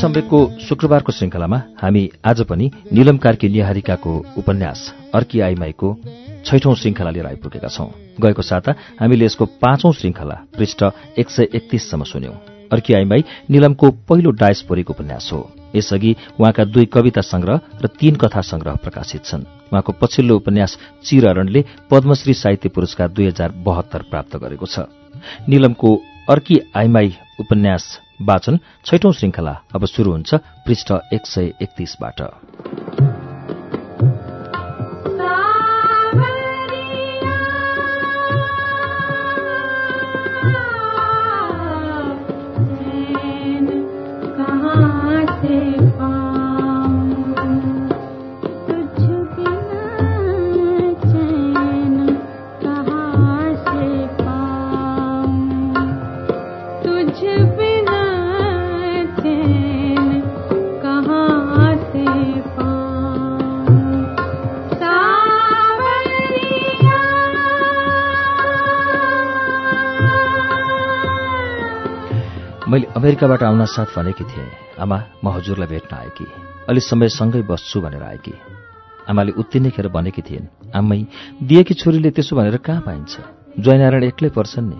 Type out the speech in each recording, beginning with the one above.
सम्वेकको शुक्रबारको श्रृङ्खलामा हामी आज पनि निलम कार्की निहारिकाको उपन्यास अर्की आइमाईको छैठौं श्रृङ्खला लिएर आइपुगेका छौं। गएको साता हामीले यसको पाँचौं श्रृङ्खला पृष्ठ एक सय एकतीससम्म सुन्यौं। अर्की आइमाई निलमको पहिलो डायस्पोरिक उपन्यास हो। यसअघि उहाँका दुई कविता संग्रह र तीन कथा संग्रह प्रकाशित छन्। उहाँको पछिल्लो उपन्यास चिररणले पद्मश्री साहित्य पुरस्कार दुई हजार बहत्तर प्राप्त गरेको छ। निलमको अर्की आइमाई उपन्यास वाचन छैठौं श्रृङ्खला अब शुरू हुन्छ पृष्ठ एक सय एकतीसबाट। मैले अमेरिकाबाट आउन साथ भनेकी थिएँ। आमा म हजुरलाई भेट्न आएकी अलि समयसँगै बस्छु भनेर आएकी आमाले उत्तिनै खेर भनेकी थिइन्। आम्मै दिएकी छोरीले त्यसो भनेर कहाँ पाइन्छ? ज्वाइनारायण एक्लै पर्छन् नि।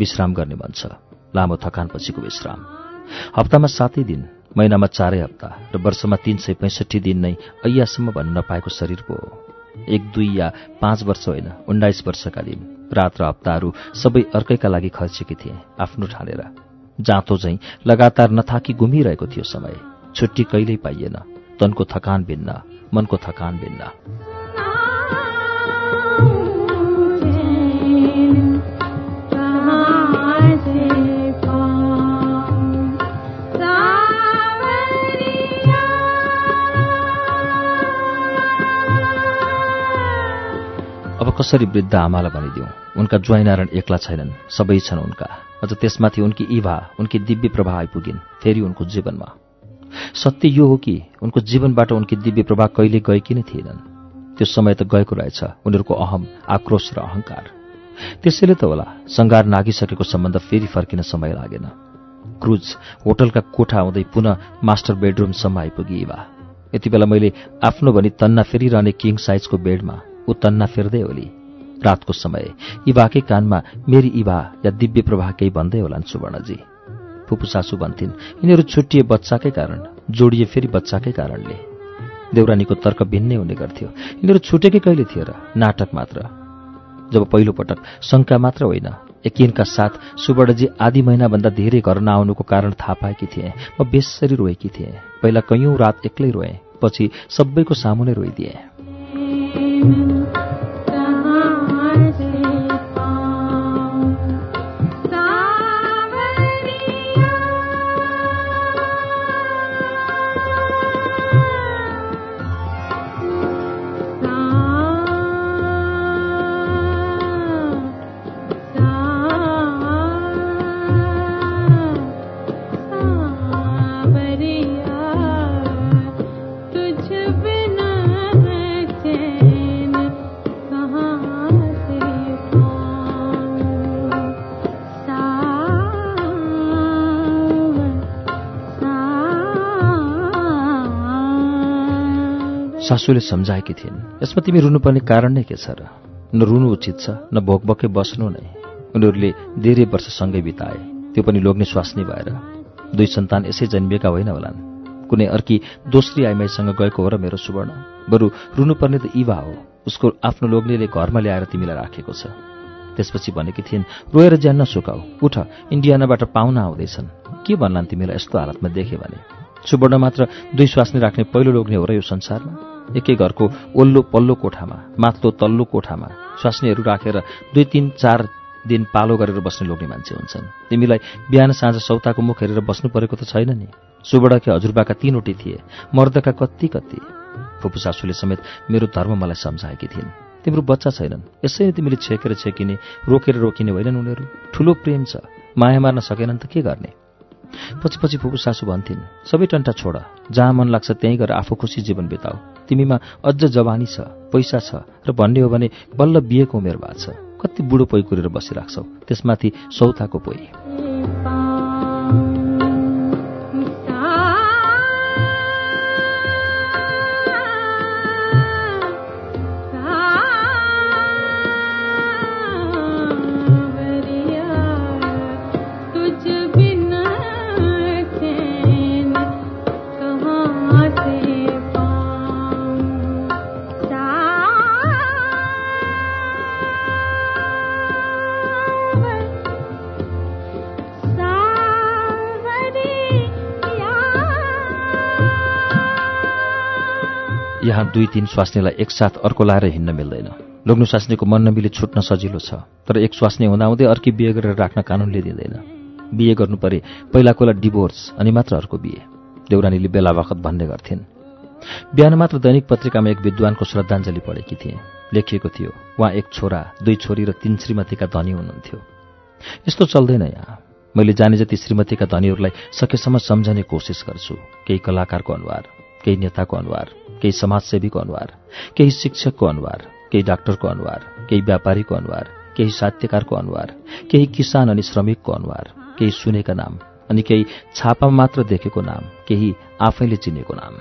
विश्राम गर्ने मन छ लामो थकानपछिको विश्राम। हप्तामा सातै दिन महिनामा चारै हप्ता र वर्षमा तीन सय पैँसठी दिन नै अय्यासम्म भन्न नपाएको शरीर पो हो। एक दुई या पाँच वर्ष होइन उन्नाइस वर्षका दिन। रात र हप्ताहरू सबै अर्कैका लागि खर्चेकी थिए आफ्नो ठानेर। जाँतो झैं लगातार नथाकी घुमिरहेको थियो समय। छुट्टी कहिल्यै पाइएन। तनको थकान भिन्न मनको थकान भिन्न। कसरी वृद्ध आमालाई भनिदिउँ उनका ज्वाइनारायण एक्ला छैनन् सबै छन् उनका। अझ त्यसमाथि उनकी इभा उनकी दिव्य प्रभा आइपुगिन् फेरि उनको जीवनमा। सत्य यो हो कि उनको जीवनबाट उनकी दिव्य प्रभा कहिले गएकी नै थिएनन्। त्यो समय त गएको रहेछ उनीहरूको अहम आक्रोश र अहंकार। त्यसैले त होला सङ्घार नागिसकेको सम्बन्ध फेरि फर्किन समय लागेन। क्रुज होटलका कोठा आउँदै पुनः मास्टर बेडरुमसम्म आइपुगी इभा। यति बेला मैले आफ्नो भनी तन्ना फेरिरहने किङ साइजको बेडमा ऊ तन्ना फेर्दै होली रातको समय। इभाकै कानमा मेरी इभा या दिव्य प्रभा केही भन्दै होलान् सुवर्णजी। फुपू सासू भन्थिन् यिनीहरू छुट्टिए बच्चाकै कारण जोडिए फेरि बच्चाकै कारणले। देउरानीको तर्क भिन्नै हुने गर्थ्यो। यिनीहरू छुटेकै कहिले थियो र? नाटक मात्र। जब पहिलो पटक शङ्का मात्र होइन यकिनका साथ सुवर्णजी आधी महिनाभन्दा धेरै घर नआउनुको कारण थाहा पाएकी थिएँ। म बेसरी रोएकी थिएँ। पहिला कैयौं रात एक्लै रोएँ पछि सबैको सामु नै रोइदिएँ। सासूले सम्झाएकी थिइन्। यसमा तिमी रुनुपर्ने कारण नै के छ र? न रुनु उचित छ न भोकभोकै बस्नु नै। उनीहरूले धेरै वर्ष सँगै बिताए। त्यो पनि लोग्ने स्वास्नी भएर। दुई सन्तान यसै जन्मिएका होइन होलान्। कुनै अर्की दोस्री आइमाईसँग गएको हो र मेरो सुवर्ण। बरु रुनुपर्ने त इवा हो। उसको आफ्नो लोग्नेले घरमा ल्याएर तिमीलाई राखेको छ। त्यसपछि भनेकी थिइन् रोएर ज्यान नसुकाऊ उठ इन्डियानाबाट पाहुना आउँदैछन्। के भन्लान् तिमीलाई यस्तो हालतमा देखे भने? सुवर्ण मात्र दुई स्वास्नी राख्ने पहिलो लोग्ने हो र यो संसारमा? एकै घरको ओल्लो पल्लो कोठामा माथिल्लो तल्लो कोठामा स्वास्नीहरू राखेर दुई तिन चार दिन पालो गरेर बस्ने लोग्ने मान्छे हुन्छन्। तिमीलाई बिहान साँझ सौताको मुख हेरेर बस्नु परेको त छैन नि। सुबडके हजुरबाका तीनवटै थिए मर्दका कति कति फुपू समेत मेरो धर्म मलाई सम्झाएकी थिइन्। तिम्रो बच्चा छैनन् यसै तिमीले छेकेर छेकिने रोकेर रोकिने होइनन् उनीहरू। ठुलो प्रेम छ माया मार्न सकेनन् त के गर्ने? पछि पछि फुपू सासू भन्थिन् सबै टन्टा छोड जहाँ मन लाग्छ त्यहीँ गएर आफू खुसी जीवन बिताऊ। तिमीमा अझ जवानी छ पैसा छ र भन्ने हो भने बल्ल बिहेको उमेर भएको छ। कति बुढो पोइ कुरेर बसिराख्छौ त्यसमाथि सौताको पोइ। यहाँ दुई तीन स्वास्नीलाई एकसाथ अर्को लाएर हिँड्न मिल्दैन। लोग्नु स्वास्नीको मन नमिली छुट्न सजिलो छ तर एक स्वास्नी हुँदाहुँदै अर्की बिहे गरेर राख्न कानुनले दिँदैन। बिहे गर्नु परे पहिलाकोलाई डिभोर्स अनि मात्र अर्को बिहे देउरानीले बेला बखत भन्ने गर्थिन्। बिहान मात्र दैनिक पत्रिकामा एक विद्वानको श्रद्धाञ्जली पढेकी थिएँ। लेखिएको थियो उहाँ एक छोरा दुई छोरी र तीन श्रीमतीका धनी हुनुहुन्थ्यो। यस्तो चल्दैन यहाँ। मैले जाने जति श्रीमतीका धनीहरूलाई सकेसम्म सम्झने कोसिस गर्छु केही कलाकारको अनुहार केही नेताको अनुहार। केही समाजसेवीको अनुहार केही शिक्षकको अनुहार केही डाक्टरको अनुहार केही व्यापारीको अनुहार केही साहित्यकारको अनुहार केही किसान अनि श्रमिकको अनुहार केही सुनेका नाम अनि केही छापामा मात्र देखेको नाम केही आफैले चिनेको नाम।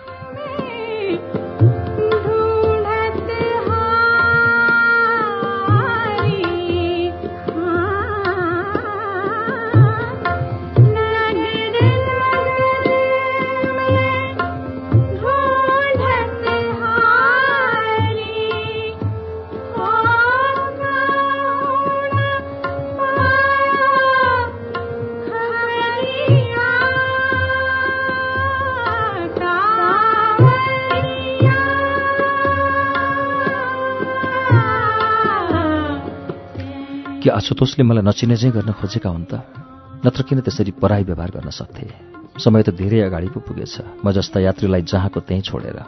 के आशुतोषले मलाई नचिने चाहिँ गर्न खोजेका हुन् त। नत्र किन त्यसरी पराई व्यवहार गर्न सक्थे? समय त धेरै अगाडि पो पुगेछ। म जस्ता यात्रीलाई जहाँको त्यहीँ छोडेर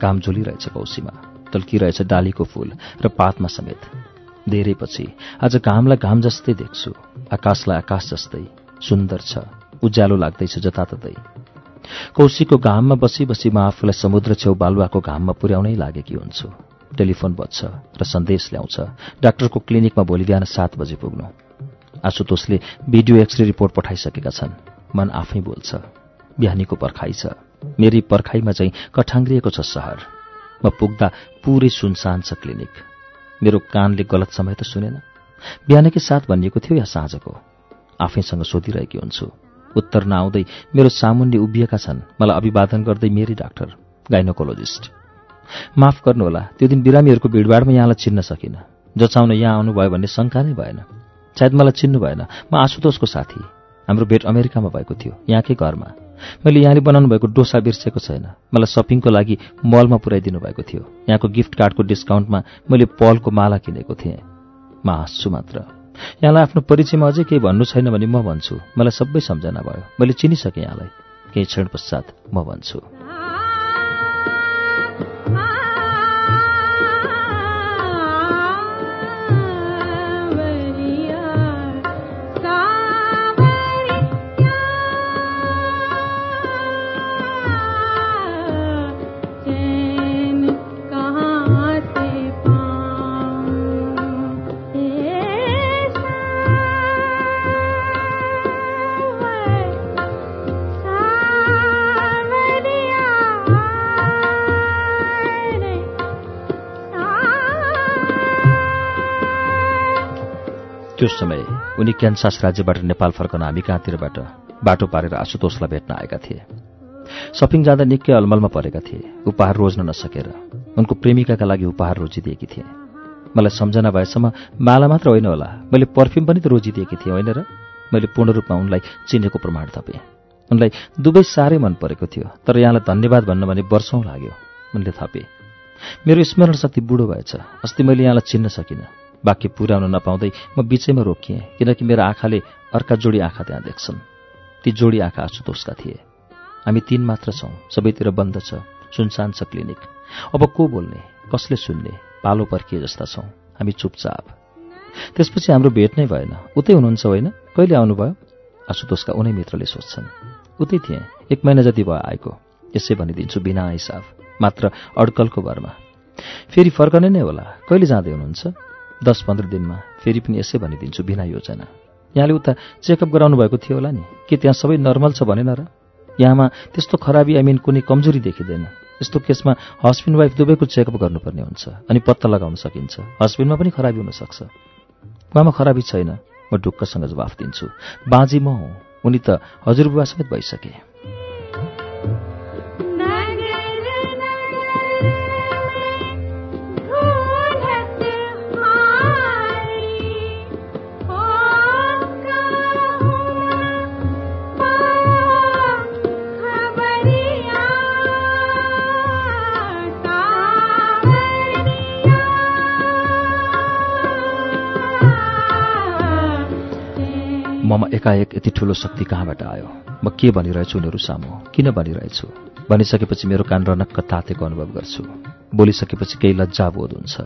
काम झुलिरहेछ कौसीमा टल्किरहेछ डालीको फूल र पातमा समेत। धेरै पछि आज घामलाई घाम जस्तै देख्छु। आकाशलाई आकाश जस्तै। सुन्दर छ। उज्यालो लाग्दैछ जताततै। कौशीको घाममा बसी बसी म आफूलाई समुद्र छेउ बालुवाको घाममा पुर्याउनै लागेकी हुन्छु। टेलिफोन बज्छ र सन्देश ल्याउँछ। डाक्टरको क्लिनिकमा भोलि बिहान सात बजे पुग्नु। आशुतोषले भिडियो एक्सरे रिपोर्ट पठाइसकेका छन्। मन आफै बोल्छ। बिहानीको पर्खाइ छ। मेरी पर्खाइमा चाहिँ कठाङ्ग्रिएको छ सहर। म पुग्दा पुरै सुनसान छ क्लिनिक। मेरो कानले गलत समय त सुनेन। बिहानकै साथ भनिएको थियो या साँझको? आफैसँग सोधिरहेकी हुन्छु। उत्तर नआउँदै मेरो सामुन्ने उभिएका छन्। मलाई अभिवादन गर्दै मेरी डाक्टर गाइनोकोलोजिस्ट। माफ गर्नुहोला त्यो दिन बिरामीहरूको भिडभाडमा यहाँलाई चिन्न सकिनँ। जचाउन यहाँ आउनुभयो भन्ने शङ्का नै भएन। सायद मलाई चिन्नु भएन। म आशुतोषको साथी। हाम्रो भेट अमेरिकामा भएको थियो यहाँकै घरमा। मैले यहाँले बनाउनु भएको डोसा बिर्सेको छैन। मलाई सपिङको लागि मलमा पुर्याइदिनु भएको थियो। यहाँको गिफ्ट कार्डको डिस्काउन्टमा मैले पलको माला किनेको थिएँ। म हाँस्छु मात्र। यहाँलाई आफ्नो परिचयमा अझै केही भन्नु छैन भने म भन्छु। मलाई सबै सम्झना भयो। मैले चिनिसकेँ यहाँलाई। केही क्षण पश्चात म भन्छु। त्यो समय उनी क्यान्सास राज्यबाट नेपाल फर्कन हामी कहाँतिरबाट बाटो पारेर आशुतोषलाई भेट्न आएका थिए। सपिङ जाँदा निकै अलमलमा परेका थिए। उपहार रोज्न नसकेर उनको प्रेमिकाका लागि उपहार रोजिदिएकी थिए। मलाई सम्झना भएसम्म माला मात्र होइन होला मैले पर्फ्युम पनि त रोजिदिएकी थिएँ होइन र? मैले पूर्ण रूपमा उनलाई चिनेको प्रमाण थपेँ। उनलाई दुवै साह्रै मन परेको थियो तर यहाँलाई धन्यवाद भन्न भने वर्षौँ लाग्यो उनले थपे। मेरो स्मरण शक्ति बुढो भएछ अस्ति मैले यहाँलाई चिन्न सकिनँ। वाक्य पुर्याउन नपाउँदै म बिचैमा रोकिएँ किनकि मेरो आँखाले अर्का जोडी आँखा त्यहाँ देख्छन्। ती जोडी आँखा आशुतोषका थिए। हामी तीन मात्र छौँ सबैतिर बन्द छ सुनसान छ क्लिनिक। अब को बोल्ने कसले सुन्ने पालो पर्किए जस्ता छौँ हामी चुपचाप। त्यसपछि हाम्रो भेट नै भएन। उतै हुनुहुन्छ होइन? कहिले आउनुभयो? आशुतोषका उनै मित्रले सोध्छन्। उतै थिएँ। एक महिना जति भयो आएको। यसै भनिदिन्छु बिना हिसाब। मात्र अड्कलको भरमा। फेरि फर्कने नै होला। कहिले जाँदै हुनुहुन्छ? दस पन्ध्र दिनमा फेरि पनि यसै भनिदिन्छु बिना योजना। यहाँले उता चेकअप गराउनु भएको थियो होला नि। के त्यहाँ सबै नर्मल छ भनेन र? यहाँमा त्यस्तो खराबी आई मिन कुनै कमजोरी देखिँदैन। यस्तो केसमा हस्बेन्ड वाइफ दुवैको चेकअप गर्नुपर्ने हुन्छ अनि पत्ता लगाउन सकिन्छ। हस्बेन्डमा पनि खराबी हुनसक्छ। उहाँमा खराबी छैन। म ढुक्कसँग जवाफ दिन्छु। बाँझी म हुँ। उनी त हजुरबुवा समेत भइसके। ममा एकाएक यति ठुलो शक्ति कहाँबाट आयो? म के भनिरहेछु उनीहरू सामु? किन भनिरहेछु? भनिसकेपछि मेरो कान रनक्क तातेको अनुभव गर्छु। बोलिसकेपछि केही लज्जाबोध हुन्छ।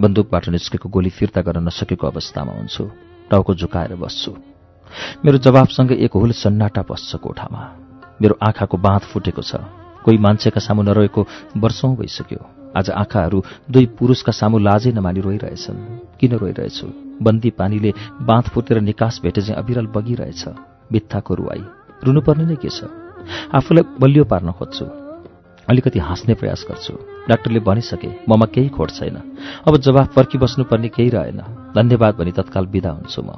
बन्दुकबाट निस्केको गोली फिर्ता गर्न नसकेको अवस्थामा हुन्छु। टाउको झुकाएर बस्छु। मेरो जवाबसँग एक हुल सन्नाटा बस्छ कोठामा। मेरो आँखाको बाँध फुटेको छ। कोही मान्छेका सामु नरहेको वर्षौं भइसक्यो। आज आँखाहरू दुई पुरुषका सामु लाजै नमानी रोइरहेछन्। किन रोइरहेछु? बन्दी पानीले बाँध फुटेर निकास भेटे चाहिँ अविरल बगिरहेछ। बित्थाको रुवाई। रुनुपर्ने नै के छ? आफूलाई बलियो पार्न खोज्छु। अलिकति हाँस्ने प्रयास गर्छु। डाक्टरले भनिसके ममा केही खोट छैन। अब जवाफ पर्खिबस्नुपर्ने केही रहेन। धन्यवाद भनी तत्काल विदा हुन्छु म।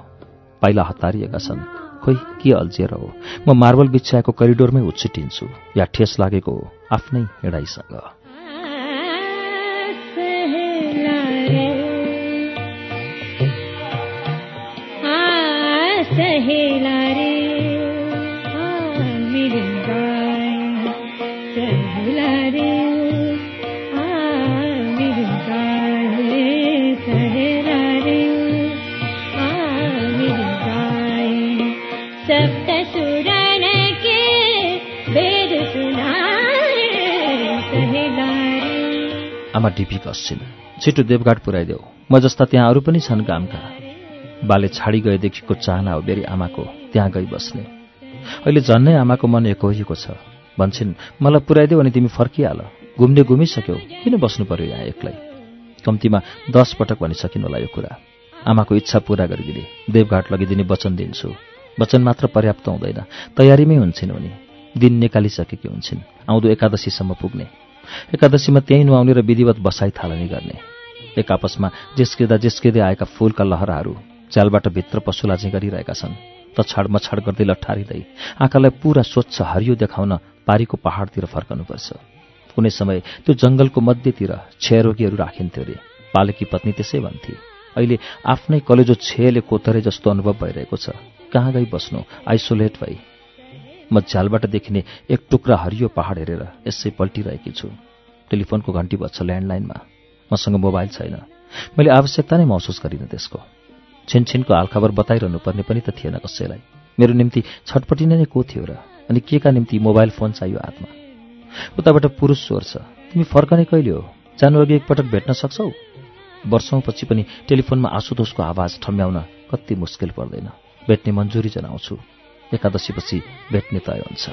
पाइला हतारिएका छन्। खोइ के अल्झिएर हो? म मार्बल बिछ्याएको करिडोरमै उछिटिन्छु। या ठेस लागेको हो? आफ्नै हिँडाइसँग। सहेला रे मेरी गाय। सहेला रे मेरी गाय। सहेला रे मेरी गाय। सप्त सुरण के वेद सुनाए सहेला रे आमा डिपी कस्छिन् छिटो देवघाट पुर्याइदेऊ म जस्ता त्यहाँ अरू पनि छन् कामका। बाले छाडी गएदेखिको चाहना हो मेरी आमाको। त्यहाँ गई बस्ने। अहिले झन्नै आमाको मन एकोहिएको छ। भन्छन् मलाई पुर्याइदेऊ अनि तिमी फर्किहाल। घुम्ने घुमिसक्यौ। किन बस्नु पर्यो यहाँ एक्लै? कम्तीमा दस पटक भनिसकिन् होला यो कुरा। आमाको इच्छा पूरा गरिदिने। देवघाट लगिदिने वचन दिन्छु। वचन मात्र पर्याप्त हुँदैन। तयारीमै हुन्छन् उनी। दिन निकालिसकेकी हुन्छन्। आउँदो एकादशीसम्म पुग्ने। एकादशीमा त्यहीँ नुहाउने र विधिवत बसाई थालनी गर्ने। एक आपसमा जेस्किँदा जेस्किँदै आएका फूलका लहराहरू च्यालबाट भित्र पशुलाजी गरिरहेका छन्। तछाड मछाड गर्दै लट्ठारिँदै आँखालाई पूरा स्वच्छ हरियो देखाउन पारीको पहाडतिर फर्कनुपर्छ। कुनै समय त्यो जङ्गलको मध्यतिर क्षयरोगीहरू राखिन्थ्यो अरे। पालकी पत्नी त्यसै भन्थे अहिले आफ्नै कलेजो छेले कोतरे जस्तो अनुभव भइरहेको छ। कहाँ गई बस्नु? आइसोलेट भई। म झ्यालबाट देखिने एक टुक्रा हरियो पहाड हेरेर यसै पल्टिरहेकी छु। टेलिफोनको घन्टी बज्छ ल्यान्डलाइनमा। मसँग मोबाइल छैन। मैले आवश्यकता नै महसुस गरिनँ त्यसको। छिनछिनको हालखबर बताइरहनु पर्ने पनि त थिएन कसैलाई। मेरो निम्ति छटपटिने नै को थियो र? अनि के का निम्ति मोबाइल फोन चाहियो हातमा? उताबाट पुरुष स्वर छ। तिमी फर्कने कहिले हो? जानु अघि एकपटक भेट्न सक्छौ? वर्षौँपछि पनि टेलिफोनमा आशुतोषको आवाज ठम्याउन कति मुस्किल पर्दैन। भेट्ने मन्जुरी जनाउँछु। एकादशीपछि भेट्ने तय हुन्छ।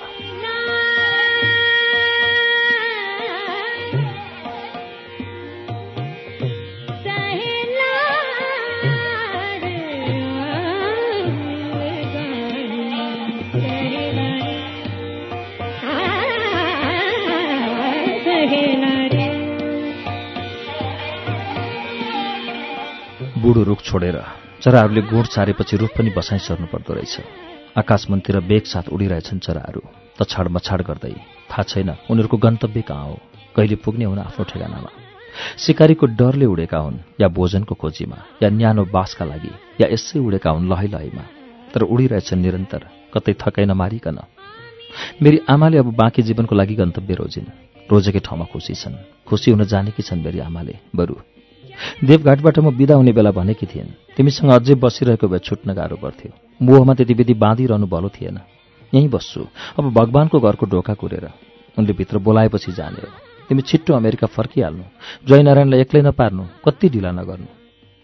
छोडेर। चराहरूले गुण छारेपछि रुख पनि बसाइ सर्नु पर्दो रहेछ। आकाशमनतिर बेग साथ उडिरहेछन् चराहरू। तछाड मछाड गर्दै थाहा छैन उनीहरूको गन्तव्य कहाँ हो। कहिले पुग्ने हुन आफ्नो ठेगानामा। सिकारीको डरले उडेका हुन् या भोजनको खोजीमा या न्यानो बासका लागि या यसै उडेका हुन् लहै लहैमा तर उडिरहेछन् निरन्तर कतै थकाइ नमारिकन। मेरी आमाले अब बाँकी जीवनको लागि गन्तव्य रोजिन्। रोजेकै ठाउँमा खुसी छन्। खुसी हुन जानेकी छन् मेरी आमाले। बरु देवघाटबाट म बिदा हुने बेला भनेकी थिएन तिमीसँग अझै बसिरहेको भए छुट्न गाह्रो पर्थ्यो मोहमा त्यति विधि बाँधिरहनु भलो थिएन। यहीँ बस्छु। अब भगवानको घरको ढोका कुरेर। उनले भित्र बोलाएपछि जाने हो। तिमी छिट्टो अमेरिका फर्किहाल्नु। जयनारायणलाई एक्लै नपार्नु। कति ढिला नगर्नु।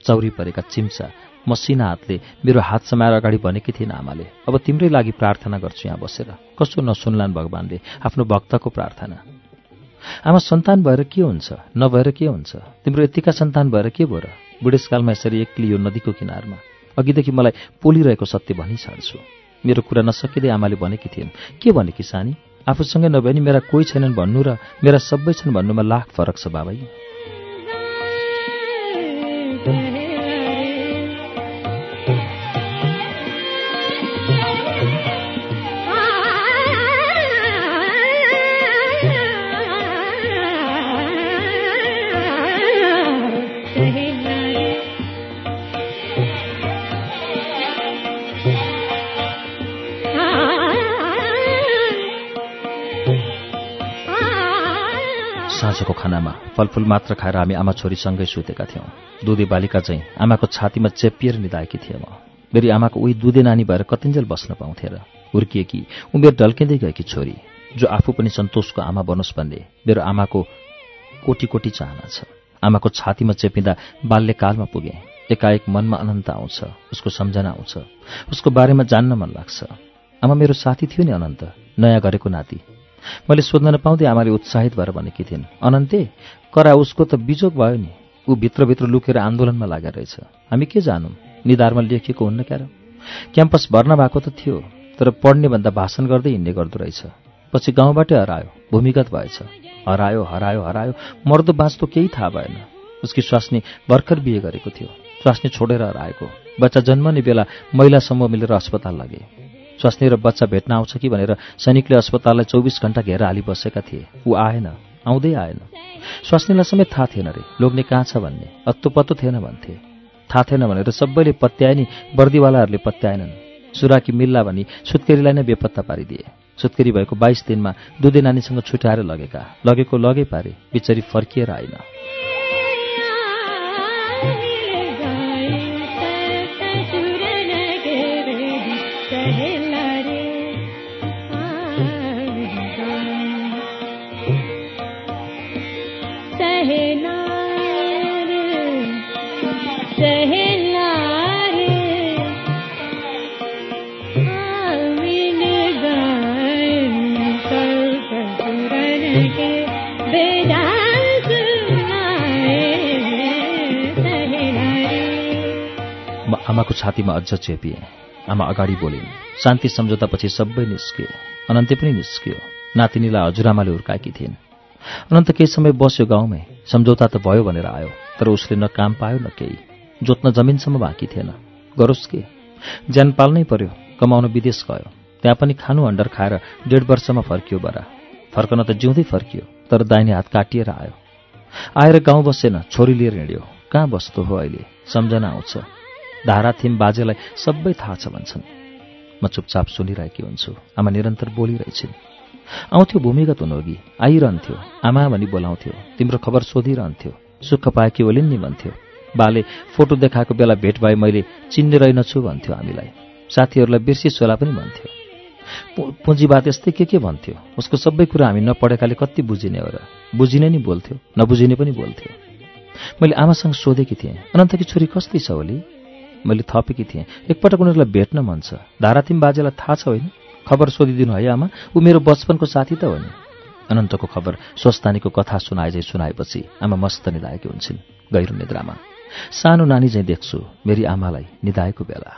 चौरी परेका चिम्सा मसिना हातले मेरो हात समाएर अगाडि भनेकी थिइन् आमाले। अब तिम्रै लागि प्रार्थना गर्छु यहाँ बसेर। कसो नसुन्लान् भगवान्ले आफ्नो भक्तको प्रार्थना। आमा सन्तान भएर के हुन्छ? नभएर के हुन्छ? तिम्रो यतिका सन्तान भएर के भयो र? बुढेसकालमा यसरी एक्लै यो नदीको किनारमा। अघिदेखि मलाई पोलिरहेको सत्य भनिछाड्छु मेरो कुरा नसकिँदै आमाले भनेकी थिइन् के भनेकी सानी? आफूसँगै नभए नि मेरा कोही छैनन् भन्नु र मेरा सबै छन् भन्नुमा लाख फरक छ बाबाई साँझको खानामा फलफुल मात्र खाएर हामी आमा छोरीसँगै सुतेका थियौँ। दुधे बालिका चाहिँ आमाको छातीमा चेपिएर निधाएकी थिएँ म। मेरी आमाको उही दुधे नानी भएर कतिन्जेल बस्न पाउँथे र हुर्किएकी उमेर ढल्किँदै गएकी छोरी जो आफू पनि सन्तोषको आमा बनोस् भन्ने मेरो आमाको कोटी कोटी चाहना छ। आमाको छातीमा चेपिँदा बाल्यकालमा पुगेँ एकाएक मनमा अनन्त आउँछ उसको सम्झना आउँछ उसको बारेमा जान्न मन लाग्छ। आमा मेरो साथी थियो नि अनन्त नयाँ गरेको नाति। मैले सोध्न नपाउँदै आमाले उत्साहित भएर भनेकी थिइन् अनन्ते करा उसको त बिजोग भयो नि। ऊ भित्रभित्र लुकेर आन्दोलनमा लागेर रहेछ। हामी के जानौँ? निधारमा लेखिएको हुन्न क्यार? क्याम्पस भर्ना भएको त थियो तर पढ्ने भन्दा भाषण गर्दै हिँड्ने गर्दो रहेछ। पछि गाउँबाटै हरायो भूमिगत भएछ। हरायो हरायो हरायो मर्दो बाँच्दो केही थाहा भएन। उसकी स्वास्नी भर्खर बिहे गरेको थियो। स्वास्नी छोडेर हराएको। बच्चा जन्मने बेला महिला समूह मिलेर अस्पताल लगे। स्वास्नी र बच्चा भेट्न आउँछ कि भनेर सैनिकले अस्पताललाई चौबिस घण्टा घेर हाली बसेका थिए। ऊ आएन आउँदै आएन। स्वास्नीलाई समेत थाहा थिएन रे। लोग्ने कहाँ छ भन्ने? अत्तो पत्तो थिएन भन्थे। थाहा थिएन भनेर सबैले पत्याए नि बर्दीवालाहरूले पत्याएनन्। सुराकी मिल्ला भनी सुत्केरीलाई नै बेपत्ता पारिदिए। सुत्केरी भएको बाइस दिनमा दुधे नानीसँग छुट्याएर लगेका। लगेको लगै पारे बिचरी फर्किएर आइन म आमाको छातीमा अझ चेपिएँ। आमा अगाडि बोलिन् शान्ति सम्झौतापछि सबै निस्कियो। अनन्ते पनि निस्कियो। नातिनीलाई हजुरआमाले हुर्काएकी थिइन्। अनन्त केही समय बस्यो गाउँमै। सम्झौता त भयो भनेर आयो तर उसले न काम पायो न केही। जोत्न जमिनसम्म बाँकी थिएन। गरोस् के? ज्यान पाल्नै पर्यो। कमाउन विदेश गयो। त्यहाँ पनि खानु अन्डर खाएर डेढ वर्षमा फर्कियो बरा। फर्कन त जिउँदै फर्कियो तर दाहिने हात काटिएर आयो। आएर गाउँ बसेन छोरी लिएर हिँड्यो कहाँ बस्दो हो अहिले? सम्झना आउँछ। धारा थिम बाजेलाई सबै थाहा छ भन्छन्। म चुपचाप सुनिरहेकी हुन्छु। आमा निरन्तर बोलिरहेछिन्। आउँथ्यो भूमिगत हुनुअघि आइरहन्थ्यो। आमा भनी बोलाउँथ्यो। तिम्रो खबर सोधिरहन्थ्यो। सुख पाएकी ओलिन् नि भन्थ्यो। बाले फोटो देखाएको बेला भेट भए मैले चिन्ने रहेनछु भन्थ्यो हामीलाई। साथीहरूलाई बिर्सी सोला पनि भन्थ्यो। पुँजीवाद यस्तै के के भन्थ्यो? उसको सबै कुरा हामी नपढेकाले कति बुझिने हो र? बुझिने नि बोल्थ्यो नबुझिने पनि बोल्थ्यो। मैले आमासँग सोधेकी थिएँ अनन्तकी छोरी कस्तै छ ओली मैले थपेकी थिएँ। एकपटक उनीहरूलाई भेट्न मन छ। धारातिम बाजेलाई थाहा छ होइन? खबर सोधिदिनु है आमा। ऊ मेरो बचपनको साथी त हो नि। अनन्तको खबर स्वस्तानीको कथा सुनाए चाहिँ सुनाएपछि आमा मस्त निधाएकी हुन्छन् गहिरो निद्रामा। सानो नानी चाहिँ देख्छु मेरी आमालाई निधाएको बेला।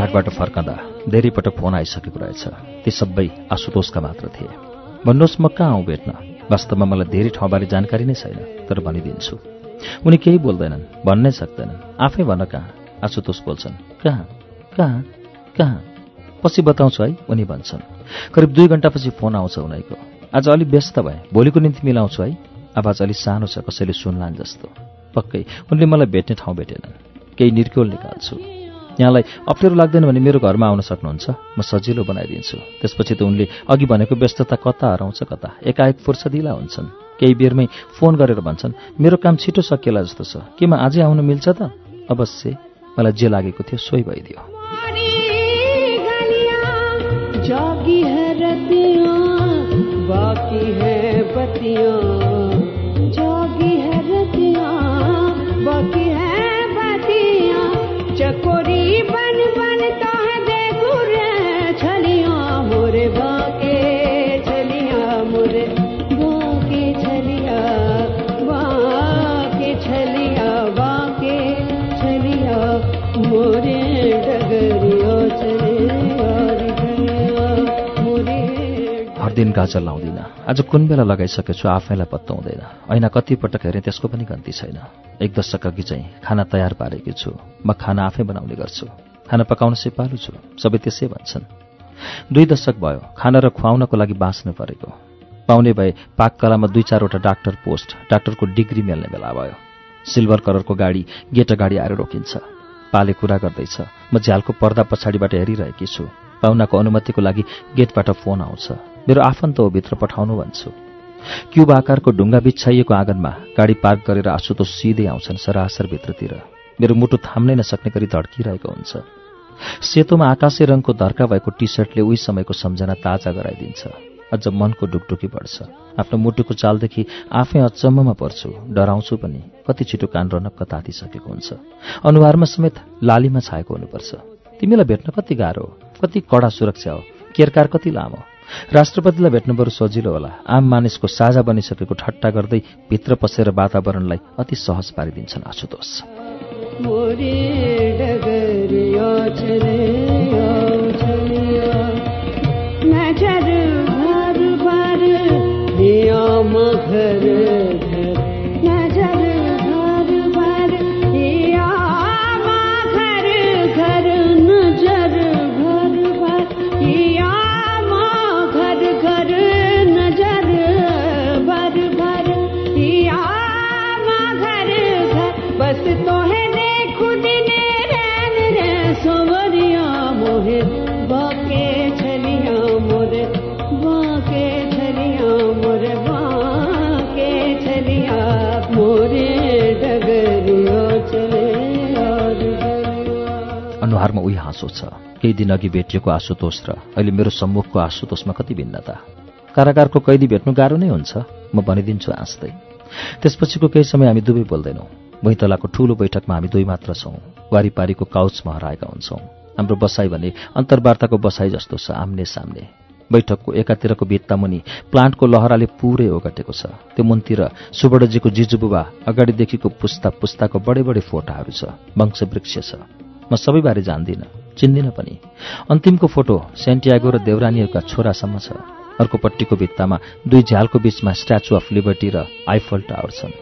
देवघाटबाट फर्कँदा धेरै पटक फोन आइसकेको रहेछ। ती सबै आशुतोषका मात्र थिए। भन्नुहोस् म कहाँ आउँ भेट्न? वास्तवमा मलाई धेरै ठाउँबारे जानकारी नै छैन तर भनिदिन्छु। उनी केही बोल्दैनन् भन्नै सक्दैनन्। आफै भन कहाँ? आशुतोष बोल्छन् कहाँ? कहाँ? कहाँ? पछि बताउँछु है उनी भन्छन्। करिब दुई घन्टापछि फोन आउँछ उनीको। आज अलि व्यस्त भए। भोलिको निम्ति मिलाउँछु है। आवाज अलि सानो छ कसैले सुन्लान् जस्तो। पक्कै उनले मलाई भेट्ने ठाउँ भेटेनन्। केही निर्क्योल निकाल्छु यहाँलाई अप्ठ्यारो लाग्दैन भने मेरो घरमा आउन सक्नुहुन्छ। म सजिलो बनाइदिन्छु। त्यसपछि त उनले अघि भनेको व्यस्तता कता हराउँछ कता। एकाएक फुर्सदिला हुन्छन्। केही बेरमै फोन गरेर भन्छन् मेरो काम छिटो सकिएला जस्तो छ। के म आजै आउन मिल्छ त? अवश्य। मलाई जे लागेको थियो सोही भइदियो। बाकी है बतियाँ। दिन गाजर लाउँदिनँ। आज कुन बेला लगाइसकेछु आफैलाई पत्ताउँदैन ऐना कतिपटक हेरेँ त्यसको पनि गन्ती छैन। एक दशक अघि चाहिँ खाना तयार पारेकी छु। म खाना आफै बनाउने गर्छु। खाना पकाउन सिपालु छु। सबै त्यसै भन्छन्। दुई दशक भयो। खाना र खुवाउनको लागि बाँच्नु परेको। पाउने भए पाककलामा दुई चारवटा डाक्टर पोस्ट डाक्टरको डिग्री मेल्ने बेला भयो। सिल्भर कलरको गाडी गेट अगाडि आएर रोकिन्छ। पाले कुरा गर्दैछ। म झ्यालको पर्दा पछाडिबाट हेरिरहेकी छु। पाहुनाको अनुमतिको लागि गेटबाट फोन आउँछ। मेरो आफन्त हो भित्र पठाउनु भन्छु। क्युब आकारको ढुङ्गा बिछाइएको आँगनमा गाडी पार्क गरेर आँसु सिधै आउँछन् सरासर भित्रतिर। मेरो मुटु थाम्नै नसक्ने गरी धड्किरहेको हुन्छ। सेतोमा आकाशे रङको धर्का भएको टी सर्टले उही समयको सम्झना ताजा गराइदिन्छ। अझ मनको ढुकढुकी बढ्छ। आफ्नो मुटुको चालदेखि आफै अचम्ममा पर्छु। डराउँछु पनि। कति छिटो कान रनक्क तातिसकेको हुन्छ। अनुहारमा समेत लालीमा छाएको हुनुपर्छ। तिमीलाई भेट्न कति गाह्रो कति कडा सुरक्षा हो केरकार कति लामो। राष्ट्रपतिलाई भेट्न बरु सजिलो होला। आम मानिसको साझा बनिसकेको ठट्टा गर्दै भित्र पसेर वातावरणलाई अति सहज पारिदिन्छन् आशुतोष। अनुहारमा उही हाँसो छ। केही दिन अघि भेटिएको आशुतोष र अहिले मेरो सम्मुखको आशुतोषमा कति भिन्नता। कारागारको कैदी भेट्नु गाह्रो नै हुन्छ। म भनिदिन्छु हाँस्दै। त्यसपछिको केही समय हामी दुवै बोल्दैनौँ। भुइँतलाको ठूलो बैठकमा हामी दुई मात्र छौँ। वारिपारीको काउचमा हराएका हुन्छौँ। हाम्रो बसाई भने अन्तर्वार्ताको बसाई जस्तो छ आम्ने सामने बैठकको एकातिरको भित्तामुनि प्लान्टको लहराले पुरै ओगटेको छ। त्यो मुनतिर सुवर्णजीको जिजुबुबा अगाडिदेखिको पुस्ता पुस्ताको बडे बडे फोटाहरू छ। वंशवृक्ष छ। म सबैबारे जान्दिनँ चिन्दिनँ पनि। अन्तिमको फोटो सेन्टियागो र देवरानीहरूका छोरासम्म छ। अर्कोपट्टिको भित्तामा दुई झ्यालको बीचमा स्ट्याचु अफ लिबर्टी र आइफल टावर छन्।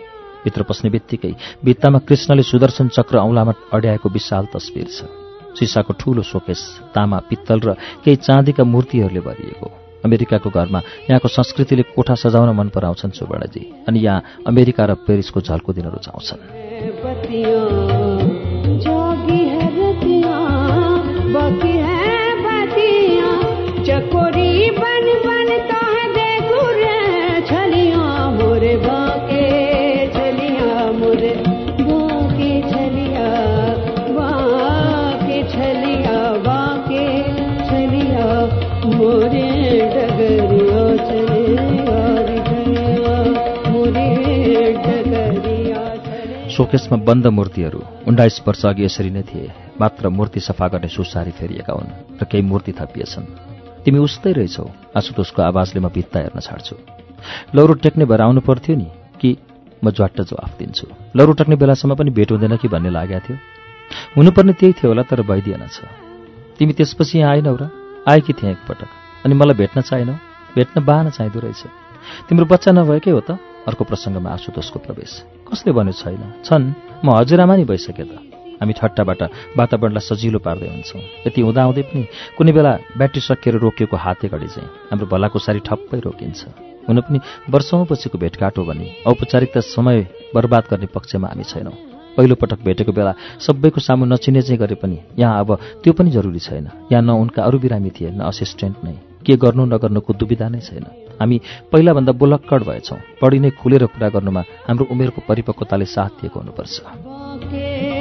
भित्र पस्ने बित्तिकै भित्तामा कृष्णले सुदर्शन चक्र औँलामा अड्याएको विशाल तस्विर छ। सिसाको ठूलो सोकेस तामा पित्तल र केही चाँदीका मूर्तिहरूले भरिएको। अमेरिकाको घरमा यहाँको संस्कृतिले कोठा सजाउन मन पराउँछन् सुवर्णजी अनि यहाँ अमेरिका र पेरिसको झल्को दिन रुचाउँछन्। सोकेसमा बन्द मूर्तिहरू उन्नाइस वर्ष अघि यसरी नै थिए। मात्र मूर्ति सफा गर्ने सुसारी फेरिएका हुन् र केही मूर्ति थपिएछन्। तिमी उस्तै रहेछौ। आशुतोषको आवाजले म भित्ता हेर्न छाड्छु। लौरो टेक्ने भएर आउनु पर्थ्यो नि कि म ज्वाट्ट जवाफ दिन्छु। लौरो टेक्ने बेलासम्म पनि भेट हुँदैन कि भन्ने लागेको थियो। हुनुपर्ने त्यही थियो होला तर भइदिएन छ। तिमी त्यसपछि यहाँ आएनौ र? आएकी थिएँ एकपटक? अनि मलाई भेट्न चाहिनौ? भेट्न बाहन चाहिँदो रहेछ। तिम्रो बच्चा नभएकै हो त? अर्को प्रसङ्गमा आशुतोषको प्रवेश। कसले भन्यो छैन? छन्। म हजुरआमा नि भइसकेँ त। हामी ठट्टाबाट वातावरणलाई सजिलो पार्दै हुन्छौँ। यति हुँदाहुँदै पनि कुनै बेला ब्याट्री सकिएर रोकिएको हाते घडी चाहिँ हाम्रो भलाको सारी ठप्पै रोकिन्छ। हुन पनि वर्षौँपछिको भेटघाट हो भने औपचारिकता समय बर्बाद गर्ने पक्षमा हामी छैनौँ। पहिलोपटक भेटेको बेला सबैको सामु नचिने चाहिँ गरे पनि यहाँ अब त्यो पनि जरुरी छैन। यहाँ न उनका अरू बिरामी थिए न असिस्टेन्ट नै। के गर्नु नगर्नुको दुविधा नै छैन। हामी पहिलाभन्दा बुलक्कड भएछौँ। बढी नै खुलेर कुरा गर्नुमा हाम्रो उमेरको परिपक्वताले साथ दिएको हुनुपर्छ। बाके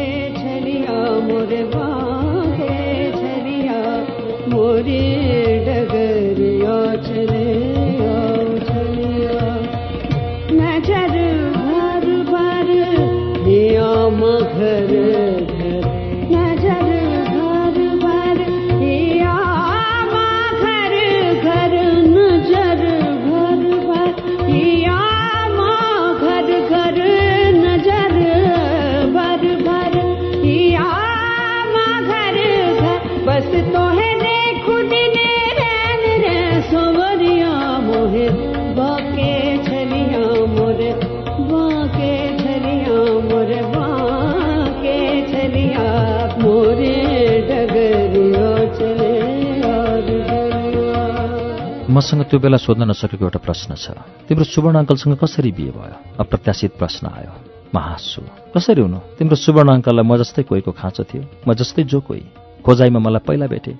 मसँग त्यो बेला सोध्न नसकेको एउटा प्रश्न छ। तिम्रो सुवर्ण अङ्कलसँग कसरी बिहे भयो? अप्रत्याशित प्रश्न आयो। म हाँस्छु कसरी हुनु? तिम्रो सुवर्ण अङ्कललाई म जस्तै कोहीको खाँचो थियो। म जस्तै जो कोही। खोजाइमा मलाई पहिला भेटे।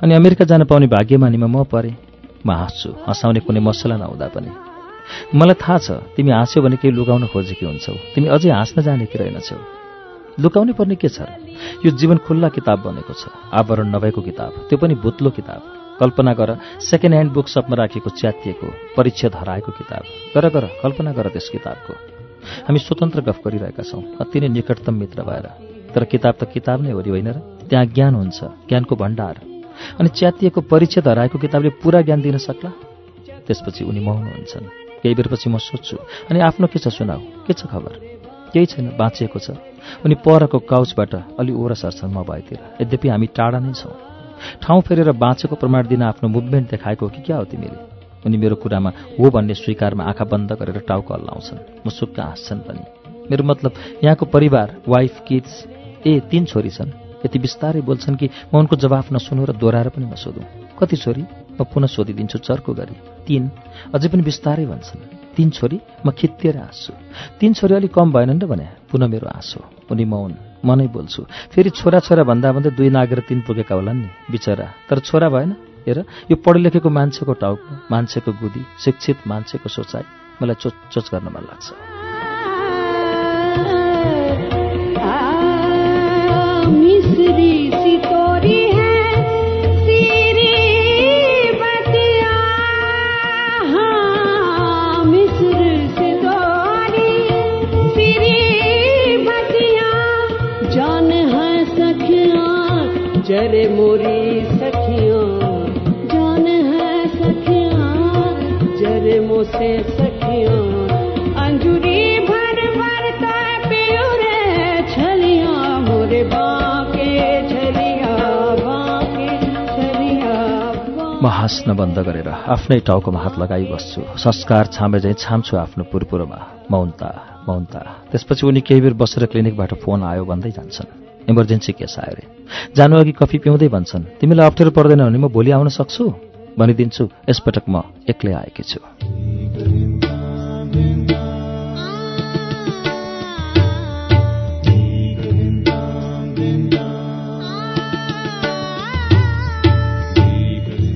अनि अमेरिका जान पाउने भाग्यमानीमा म परेँ। म हाँस्छु हँसाउने कुनै मसला नहुँदा पनि। मलाई थाहा छ तिमी हाँस्यौ भने केही लुगाउन खोजेकी हुन्छौ। तिमी अझै हाँस्न जानेकी रहेनछौ। लुकाउनै पर्ने के छ? यो जीवन खुल्ला किताब बनेको छ। आवरण नभएको किताब त्यो पनि भुत्लो किताब। कल्पना गर। सेकेन्ड ह्यान्ड बुक सपमा राखेको च्यातिएको परिच्छेद हराएको किताब। गर गर कल्पना गर त्यस किताबको। हामी स्वतन्त्र गफ गरिरहेका छौँ। अति नै निकटतम मित्र भएर। तर किताब त किताब नै हो नि होइन र? त्यहाँ ज्ञान हुन्छ ज्ञानको भण्डार। अनि च्यातिएको परिच्छेद हराएको किताबले पुरा ज्ञान दिन सक्ला? त्यसपछि उनी मौन हुन्छन् केही बेरपछि म सोध्छु अनि आफ्नो के छ सुनाऊ? के छ खबर? केही छैन बाँचिएको छ। उनी परको काउचबाट अलि ओर सर्छन् म भएतिर। यद्यपि हामी टाढा नै छौँ। ठाउँ फेरेर बाँचेको प्रमाण दिन आफ्नो मुभमेन्ट देखाएको कि क्या हो तिमीले? उनी मेरो कुरामा हो भन्ने स्वीकारमा आँखा बन्द गरेर टाउको हल्लाउँछन्। मुसुक्क हाँस्छन् पनि। मेरो मतलब यहाँको परिवार वाइफ किड्स ए तीन छोरी छन्। यति बिस्तारै बोल्छन् कि म उनको जवाफ नसुनु र दोहोऱ्याएर पनि नसोधौँ। कति छोरी? म पुनः सोधिदिन्छु चर्को गरी। तीन अझै पनि बिस्तारै भन्छन्। तीन छोरी म खित्तिएर हाँस्छु। तीन छोरी अलिक कम भएनन् र भने पुनः मेरो हाँसो उनी मौन म नै बोल्छु। फेरि छोरा छोरा भन्दा भन्दै दुई नागेर तिन पुगेका होलान् नि बिचरा। तर छोरा भएन? हेर यो पढे लेखेको मान्छेको टाउको मान्छेको गुदी शिक्षित मान्छेको सोचाइ मलाई चोच चोच गर्न मन लाग्छ। मोरी जान है जरे अंजुरी भर भर मोरे बाके बाके म हाँस्न बन्द गरेर आफ्नै टाउकोमा हात लगाइ बस्छु। संस्कार छामे झैँ छाम्छु आफ्नो पुरपुरोमा। मौनता मौनता। त्यसपछि उनी केही बेर बसेर क्लिनिकबाट फोन आयो भन्दै जान्छन्। इमर्जेन्सी केस आयो रे। जानु अघि कफी पिउँदै भन्छन् तिमीलाई अप्ठ्यारो पर्दैन भने म भोलि आउन सक्छु? भनिदिन्छु यसपटक म एक्लै आएकी छु।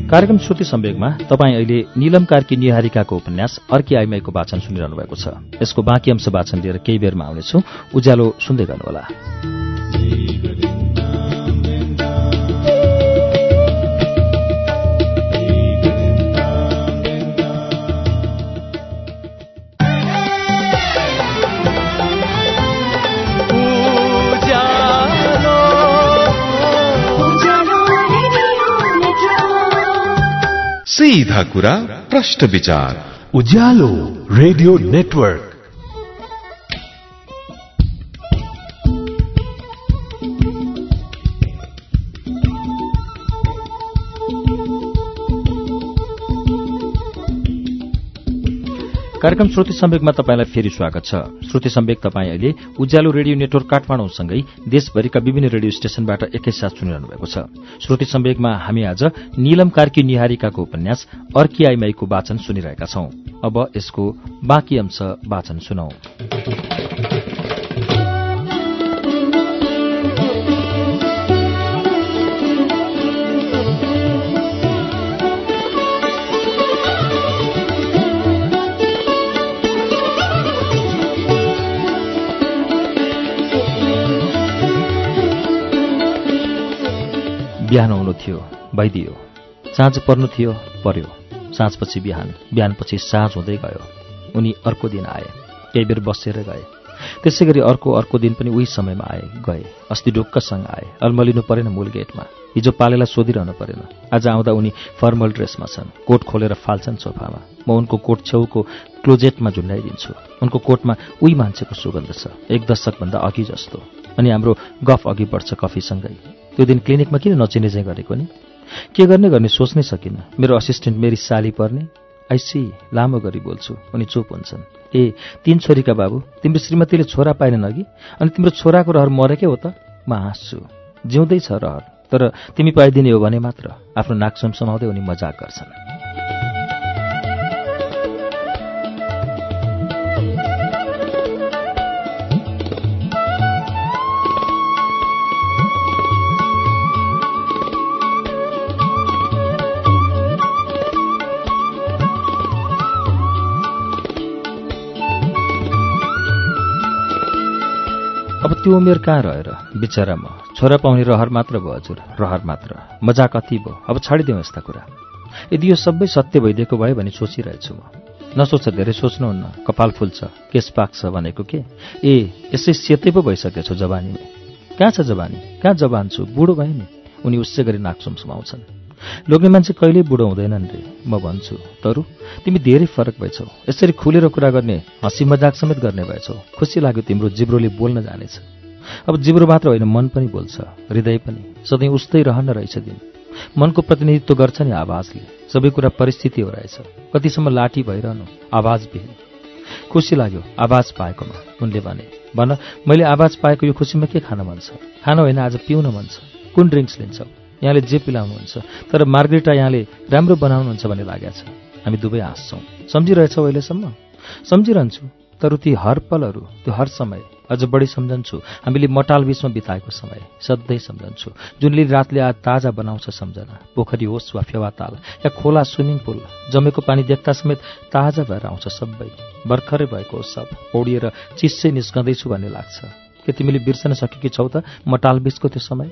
कार्यक्रम श्रुति सम्वेगमा तपाईँ अहिले निलम कार्की निहारिकाको उपन्यास अर्की आइमाईको वाचन सुनिरहनु भएको छ। यसको बाँकी अंश वाचन लिएर केही बेरमा आउनेछु। उज्यालो सुन्दै गर्नुहोला। सीधा कुरा प्रश्न विचार। Ujyaalo radio network. कार्यक्रम श्रुति सम्वेकमा तपाईँलाई फेरि स्वागत छ। श्रुति सम्वेक तपाईँ अहिले उज्यालो रेडियो नेटवर्क काठमाडौँसँगै देशभरिका विभिन्न रेडियो स्टेशनबाट एकैसाथ सुनिरहनु भएको छ। श्रुति सम्वेकमा हामी आज नीलम कार्की निहारिकाको उपन्यास अर्की आइमाईको वाचन सुनिरहेका छौं। अब यसको बाँकी अंश वाचन सुनौ। बिहान आउनु थियो भइदियो। साँझ पर्नु थियो पर्यो। साँझपछि बिहान बिहानपछि साँझ हुँदै गयो। उनी अर्को दिन आए केही बेर बसेर गए। त्यसै गरी अर्को अर्को दिन पनि उही समयमा आए गए। अस्ति ढुक्कसँग आए अल्मलिनु परेन मूल गेटमा। हिजो पालेलाई सोधिरहनु परेन। आज आउँदा उनी फर्मल ड्रेसमा छन्। कोट खोलेर फाल्छन् सोफामा। म उनको कोट छेउको क्लोजेटमा झुन्डाइदिन्छु। उनको कोटमा उही मान्छेको सुगन्ध छ। एक दशकभन्दा अघि जस्तो। अनि हाम्रो गफ अघि बढ्छ कफीसँगै। त्यो दिन क्लिनिकमा किन नचिने चाहिँ गरेको नि? के गर्ने गर्ने सोच्नै सकिनँ मेरो असिस्टेन्ट मेरी साली पर्ने। आइसी लामो गरी बोल्छु उनी चुप हुन्छन्। ए तीन छोरीका बाबु तिम्रो श्रीमतीले छोरा पाएनन् अघि? अनि तिम्रो छोराको रहर मरेकै हो त? म हाँस्छु। जिउँदैछ रहर तर तिमी पाइदिने हो भने मात्र। आफ्नो नाक समाउँदै उनी मजाक गर्छन्। अब त्यो उमेर कहाँ रहेर? बिचरा म। छोरा पाउने रहर मात्र भयो हजुर रहर मात्र। मजा कति भयो। अब छाडिदिउँ यस्ता कुरा। यदि यो सबै सत्य भइदिएको भयो भने सोचिरहेछु म। नसोच धेरै सोच्नुहुन्न। कपाल फुल्छ। केस पाक्छ भनेको के? ए यसै सेतै पो भइसकेछौ जवानीमै। कहाँ छ जवानी? कहाँ जवान छु? बुढो भए नि। उनी उसै गरी नाकसुम सुमाउँछन् लोग्ने मान्छे कहिल्यै बुढो हुँदैनन् रे म भन्छु। तरु तिमी धेरै फरक भएछौ। यसरी खुलेर कुरा गर्ने हँसी मजाक समेत गर्ने भएछौ। खुसी लाग्यो तिम्रो जिब्रोले बोल्न जानेछ। अब जिब्रो मात्र होइन मन पनि बोल्छ हृदय पनि। सधैँ उस्तै रहन रहेछ दिन। मनको प्रतिनिधित्व गर्छ नि आवाजले। सबै कुरा परिस्थिति हो रहेछ। कतिसम्म लाठी भइरहनु? आवाज बिहे खुसी लाग्यो आवाज पाएकोमा। उनले भने भन मैले आवाज पाएको यो खुसीमा के खान मन छ? खान होइन आज पिउन मन छ। कुन ड्रिङ्क्स लिन्छौ? यहाँले जे पिलाउनुहुन्छ। तर मार्ग्रेटा यहाँले राम्रो बनाउनुहुन्छ भन्ने लागेको छ। हामी दुवै हाँस्छौँ सम्झिरहेछौ अहिलेसम्म? सम्झिरहन्छु। तर ती हर पलहरू त्यो हर समय अझ बढी सम्झन्छु। हामीले मटाल बिचमा बिताएको समय सधैँ सम्झन्छु। जुनले रातले आज ताजा बनाउँछ सम्झना। पोखरी होस् वा फेवाताल या खोला स्विमिङ पुल जमेको पानी देख्दा समेत ताजा भएर आउँछ सबै। भर्खरै भएको सब पौडिएर चिस्सै निस्कँदैछु भन्ने लाग्छ। के तिमीले बिर्सन सकेकी छौ त मटाल बिचको त्यो समय?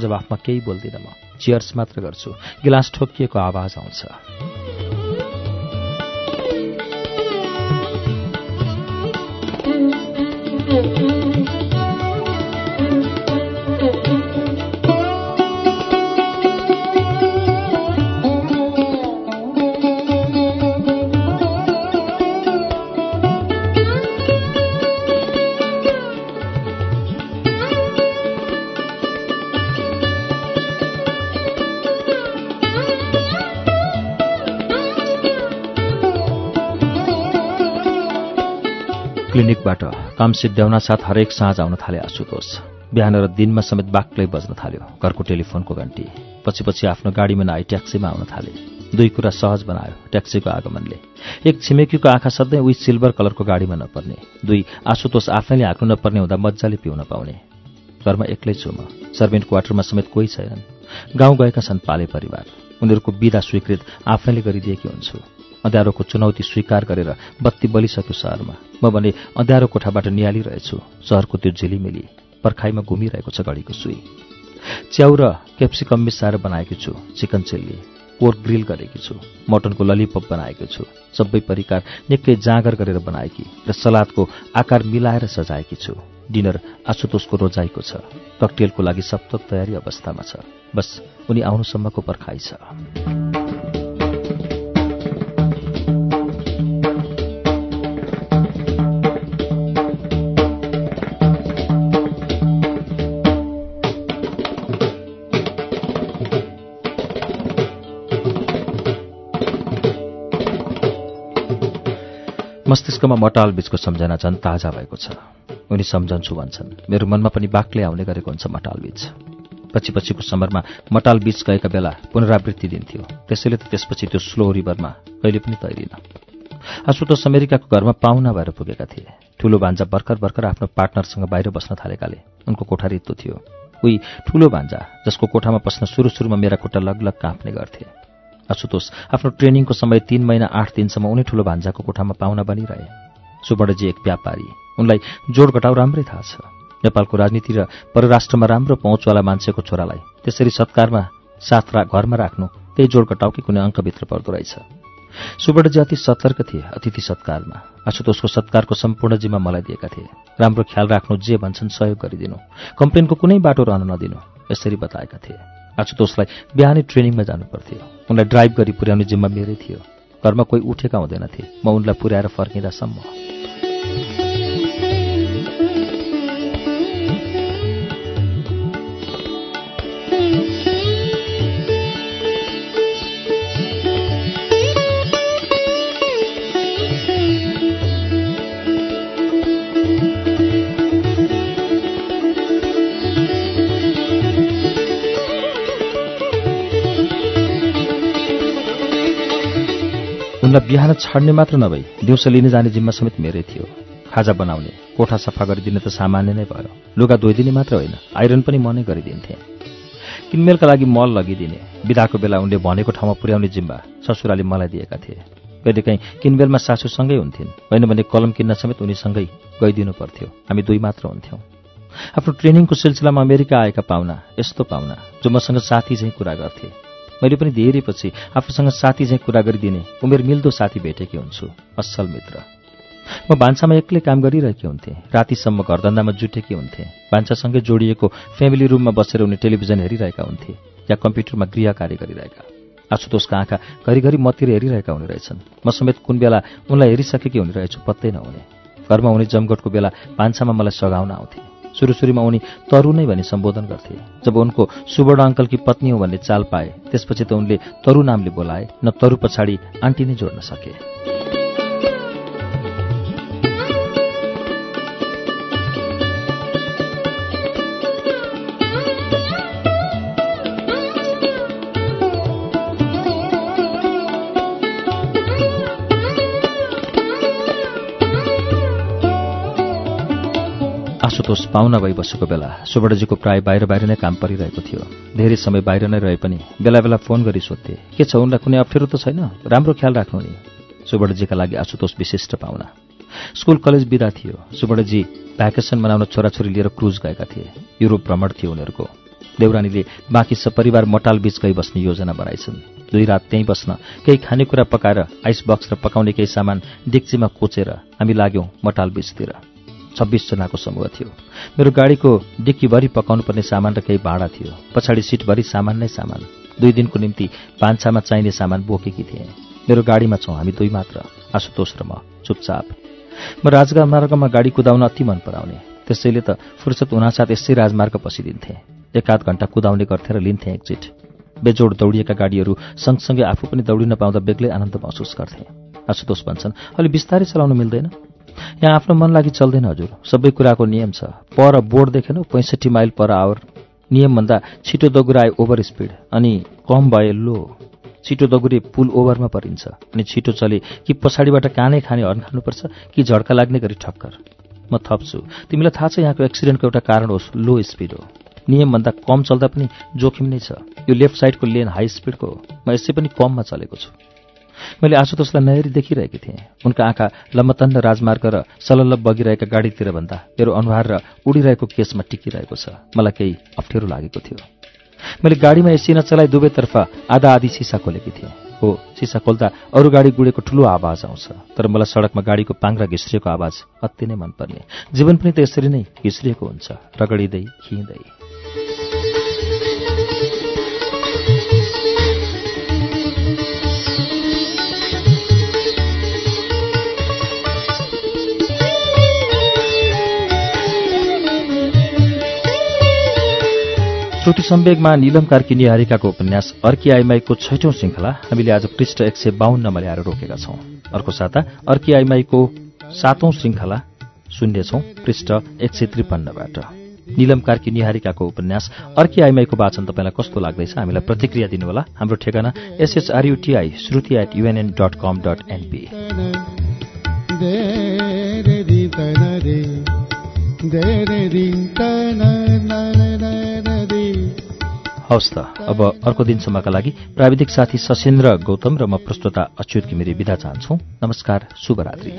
जवाफमा केही बोल्दिनँ म। चियर्स मात्र गर्छु। गिलास ठोकिएको आवाज आउँछ। क्लिनिकबाट काम सिद्ध्याउन साथ हरेक साँझ आउन थाले आशुतोष। बिहान र दिनमा समेत बाक्लै बज्न थाल्यो। घरको टेलिफोनको घन्टी। पछि पछि आफ्नो गाडीमा नआई ट्याक्सीमा आउन थाले। दुई कुरा सहज बनायो ट्याक्सीको आगमनले। एक छिमेकीको आँखा सधैँ उही सिल्भर कलरको गाडीमा नपर्ने। दुई आशुतोष आफैले हाँक्नु नपर्ने हुँदा मजाले पिउन पाउने। घरमा एक्लै छु म। सर्भेन्ट क्वार्टरमा समेत कोही छैनन्। गाउँ गएका छन् पाले परिवार। उनीहरूको विदा स्वीकृत आफैले गरिदिएकी हुन्छु। अँध्यारोको चुनौती स्वीकार गरेर बत्ती बलिसक्यो सहरमा। म भने अँध्यारो कोठाबाट निहालिरहेछु। सहरको त्यो झिलिमिली पर्खाइमा घुमिरहेको छ घडीको सुई। च्याउ र क्याप्सिकम मिसाएर बनाएकी छु चिकन चिल्ली पोर्क ग्रिल गरेकी छु मटनको ललिपप बनाएकी छु सबै परिकार निकै जाँगर गरेर बनाएकी र सलादको आकार मिलाएर सजाएकी छु। डिनर आशुतोषको रोजाइको छ। ककटेलको लागि सप्तक तयारी अवस्थामा छ। बस उनी आउनुसम्मको पर्खाइ छ। मस्तिष्कमा मटाल बीचको सम्झना झन् ताजा भएको छ। उनी सम्झन्छु भन्छन् मेरो मनमा पनि बाक्लै आउने गरेको हुन्छ मटाल बीच। पछि पछिको समरमा मटाल बीच गएका बेला पुनरावृत्ति दिन्थ्यो त्यसैले त त्यसपछि त्यो स्लो रिभरमा कहिले पनि तैरिन। आशुतोष अमेरिकाको घरमा पाहुना भएर पुगेका थिए। ठूलो भान्जा भर्खर भर्खर आफ्नो पार्टनरसँग बाहिर बस्न थालेकाले। उनको कोठा रित्तो थियो। उही ठूलो भान्जा जसको कोठामा पस्न सुरु सुरुमा मेरा खुट्टा लगलग काँप्ने गर्थे। आशुतोष आफ्नो ट्रेनिङको समय तीन महिना आठ दिनसम्म उनी ठूलो भान्जाको कोठामा पाहुना बनिरहे। सुवर्णजी एक व्यापारी। उनलाई जोड घटाउ राम्रै थाहा छ। नेपालको राजनीति र परराष्ट्रमा राम्रो पहुँचवाला मान्छेको छोरालाई त्यसरी सत्कारमा साथ रा घरमा राख्नु त्यही जोड घटाउकै कुनै अङ्कभित्र पर्दो रहेछ। सुवर्णजी अति सतर्क थिए अतिथि सत्कारमा। आशुतोषको सत्कारको सम्पूर्ण जिम्मा मलाई दिएका थिए। राम्रो ख्याल राख्नु जे भन्छन् सहयोग गरिदिनु। कम्प्लेनको कुनै बाटो रहन नदिनु यसरी बताएका थिए। आशुतोषलाई बिहानै ट्रेनिङमा जानुपर्थ्यो। उनलाई ड्राइभ गरी पुर्याउने जिम्मा मेरै थियो। घरमा कोही उठेका हुँदैनथे म उनलाई पुर्याएर फर्किँदासम्म। उनलाई बिहान छाड्ने मात्र नभई दिउँसो लिने जाने जिम्मा समेत मेरै थियो। खाजा बनाउने कोठा सफा गरिदिने त सामान्य नै भयो। लुगा धोइदिने मात्र होइन आइरन पनि म नै गरिदिन्थेँ। किनमेलका लागि मल लगिदिने बिदाको बेला उनले भनेको ठाउँमा पुर्याउने जिम्मा ससुराले मलाई दिएका थिए। कहिलेकाहीँ किनबेलमा सासूसँगै हुन्थिन् होइन भने कलम किन्न समेत उनीसँगै गइदिनु पर्थ्यो। हामी दुई मात्र हुन्थ्यौँ। आफ्नो ट्रेनिङको सिलसिलामा अमेरिका आएका पाहुना यस्तो पाहुना जो मसँग साथी चाहिँ कुरा गर्थे। मैले पनि धेरै पछि आफूसँग साथी चाहिँ कुरा गरिदिने उमेर मिल्दो साथी भेटेकी हुन्छु असल मित्र। म भान्सामा एक्लै काम गरिरहेकी हुन्थेँ। रातिसम्म घरधन्दामा जुटेकी हुन्थे। भान्सासँगै जोडिएको फ्यामिली रुममा बसेर उनी टेलिभिजन हेरिरहेका हुन्थे या कम्प्युटरमा गृह कार्य गरिरहेका। आशुतोषका आँखा घरिघरि मतिर हेरिरहेका हुने रहेछन्। म समेत कुन बेला उनलाई हेरिसकेकी हुने रहेछु पत्तै नहुने। घरमा हुने जमघटको बेला भान्सामा मलाई सघाउन आउँथे। सुरु सुरुमा उनी तरु नै भनी सम्बोधन गर्थे। जब उनको सुवर्ण अङ्कलकी पत्नी हो भन्ने चाल पाए त्यसपछि त उनले तरु नामले बोलाए न तरु पछाडि आन्टी नै जोड्न सके। आशुतोष पाहुना भई बसेको बेला सुवर्णजीको प्राय बाहिर बाहिर नै काम परिरहेको थियो। धेरै समय बाहिर नै रहे पनि बेला बेला फोन गरी सोध्थे के छ उनलाई? कुनै अप्ठ्यारो त छैन? राम्रो ख्याल राख्नु नि। सुवर्णजीका लागि आशुतोष विशिष्ट पाहुना स्कुल कलेज बिदा थियो। सुवर्णजी भ्याकेसन मनाउन छोराछोरी लिएर क्रुज गएका थिए। युरोप भ्रमण थियो उनीहरूको। देउरानीले बाँकी सपरिवार मटाल बीच गई बस्ने योजना बनाइछन्। दुई रात त्यहीँ बस्न केही खानेकुरा पकाएर आइस बक्स र पकाउने केही सामान डेक्चीमा कोचेर हामी लाग्यौं मटाल बीचतिर छब्बिसजनाको समूह थियो। मेरो गाडीको डिक्कीभरि पकाउनुपर्ने सामान र केही भाँडा थियो। पछाडि सिटभरि सामान नै सामान। दुई दिनको निम्ति पान्छामा चाहिने सामान बोकेकी थिएँ। मेरो गाडीमा छौँ हामी दुई मात्र आशुतोष र म चुपचाप। म राजमार्गमा गाडी कुदाउन अति मन पराउने। त्यसैले त फुर्सद हुनासाथ यसै राजमार्ग पसिदिन्थेँ। एक आध घण्टा कुदाउने गर्थेँ र लिन्थेँ एकचिट बेजोड दौडिएका गाडीहरू सँगसँगै आफू पनि दौडिन पाउँदा बेग्लै आनन्द महसुस गर्थेँ। आशुतोष भन्छन् अलि बिस्तारै चलाउन मिल्दैन? यहाँ आफ्नो मन लागि चल्दैन हजुर। सबै कुराको नियम छ। पर बोर्ड देखेन पैँसठी माइल पर आवर। नियमभन्दा छिटो दगुराए ओभर स्पिड अनि कम भए लो छिटो दगुरे पुल ओभरमा परिन्छ अनि छिटो चले कि पछाडिबाट कानै खाने हर्न खानुपर्छ कि झड्का लाग्ने गरी ठक्कर। म थप्छु तिमीलाई थाहा छ यहाँको एक्सिडेन्टको एउटा कारण होस् लो स्पिड हो। नियमभन्दा कम चल्दा पनि जोखिम नै छ। यो लेफ्ट साइडको लेन हाई स्पिडको हो। म यसै पनि कममा चलेको छु। मैले आशुतोषलाई नहेरी देखिरहेकी थिएँ। उनका आँखा लम्बतन्द राजमार्ग र सलल्ल बगिरहेका गाडीतिर भन्दा मेरो अनुहार र उडिरहेको केसमा टिकिरहेको छ। मलाई केही अप्ठ्यारो लागेको थियो। मैले गाडीमा एसी नचलाई दुवैतर्फ आधा आधी सिसा खोलेकी थिएँ। हो सिसा खोल्दा अरू गाडी गुडेको ठुलो आवाज आउँछ। तर मलाई सडकमा गाडीको पाङ्रा घिस्रिएको आवाज अति नै मनपर्ने। जीवन पनि त यसरी नै घिस्रिएको हुन्छ। रगडिँदै खिँदै। श्रुति सम्वेगमा निलम कार्की निहारिकाको उपन्यास अर्की आइमाईको छैठौं श्रृङ्खला हामीले आज पृष्ठ एक सय बाहन्नमा ल्याएर रोकेका छौं। अर्को साता अर्की आइमाईको सातौं श्रृङ्खला सुन्नेछौ पृष्ठ एक सय त्रिपन्नबाट। निलम कार्की निहारिकाको उपन्यास अर्की आइमाईको वाचन तपाईँलाई कस्तो लाग्दैछ हामीलाई प्रतिक्रिया दिनुहोला। हाम्रो ठेगाना S H R U T I Shruti at UNN dot com dot NP हवस् त अब अर्को दिनसम्मका लागि प्राविधिक साथी सशेन्द्र गौतम र म प्रस्तुता अच्युत घिमिरे विदा चाहन्छौ नमस्कार शुभरात्रि